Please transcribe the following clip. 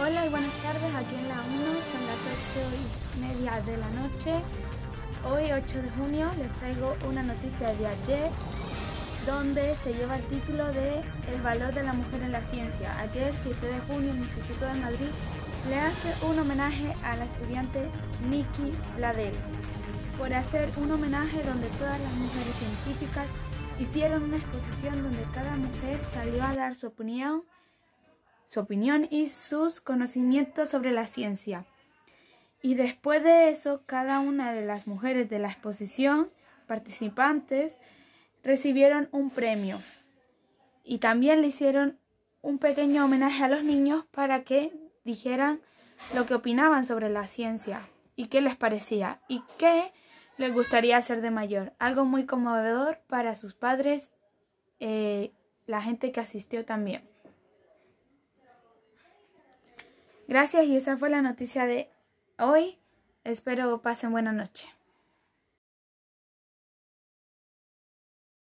Hola y buenas tardes, aquí en la 1 son las 8 y media de la noche. Hoy 8 de junio les traigo una noticia de ayer donde se lleva el título de El valor de la mujer en la ciencia. Ayer 7 de junio el Instituto de Madrid le hace un homenaje a la estudiante Nikki Bladel por hacer un homenaje donde todas las mujeres científicas hicieron una exposición donde cada mujer salió a dar su opinión su opinión y sus conocimientos sobre la ciencia. Y después de eso, cada una de las mujeres de la exposición participantes recibieron un premio. Y también le hicieron un pequeño homenaje a los niños para que dijeran lo que opinaban sobre la ciencia y qué les parecía y qué les gustaría hacer de mayor. Algo muy conmovedor para sus padres, eh, la gente que asistió también. Gracias y esa fue la noticia de hoy. Espero pasen buena noche.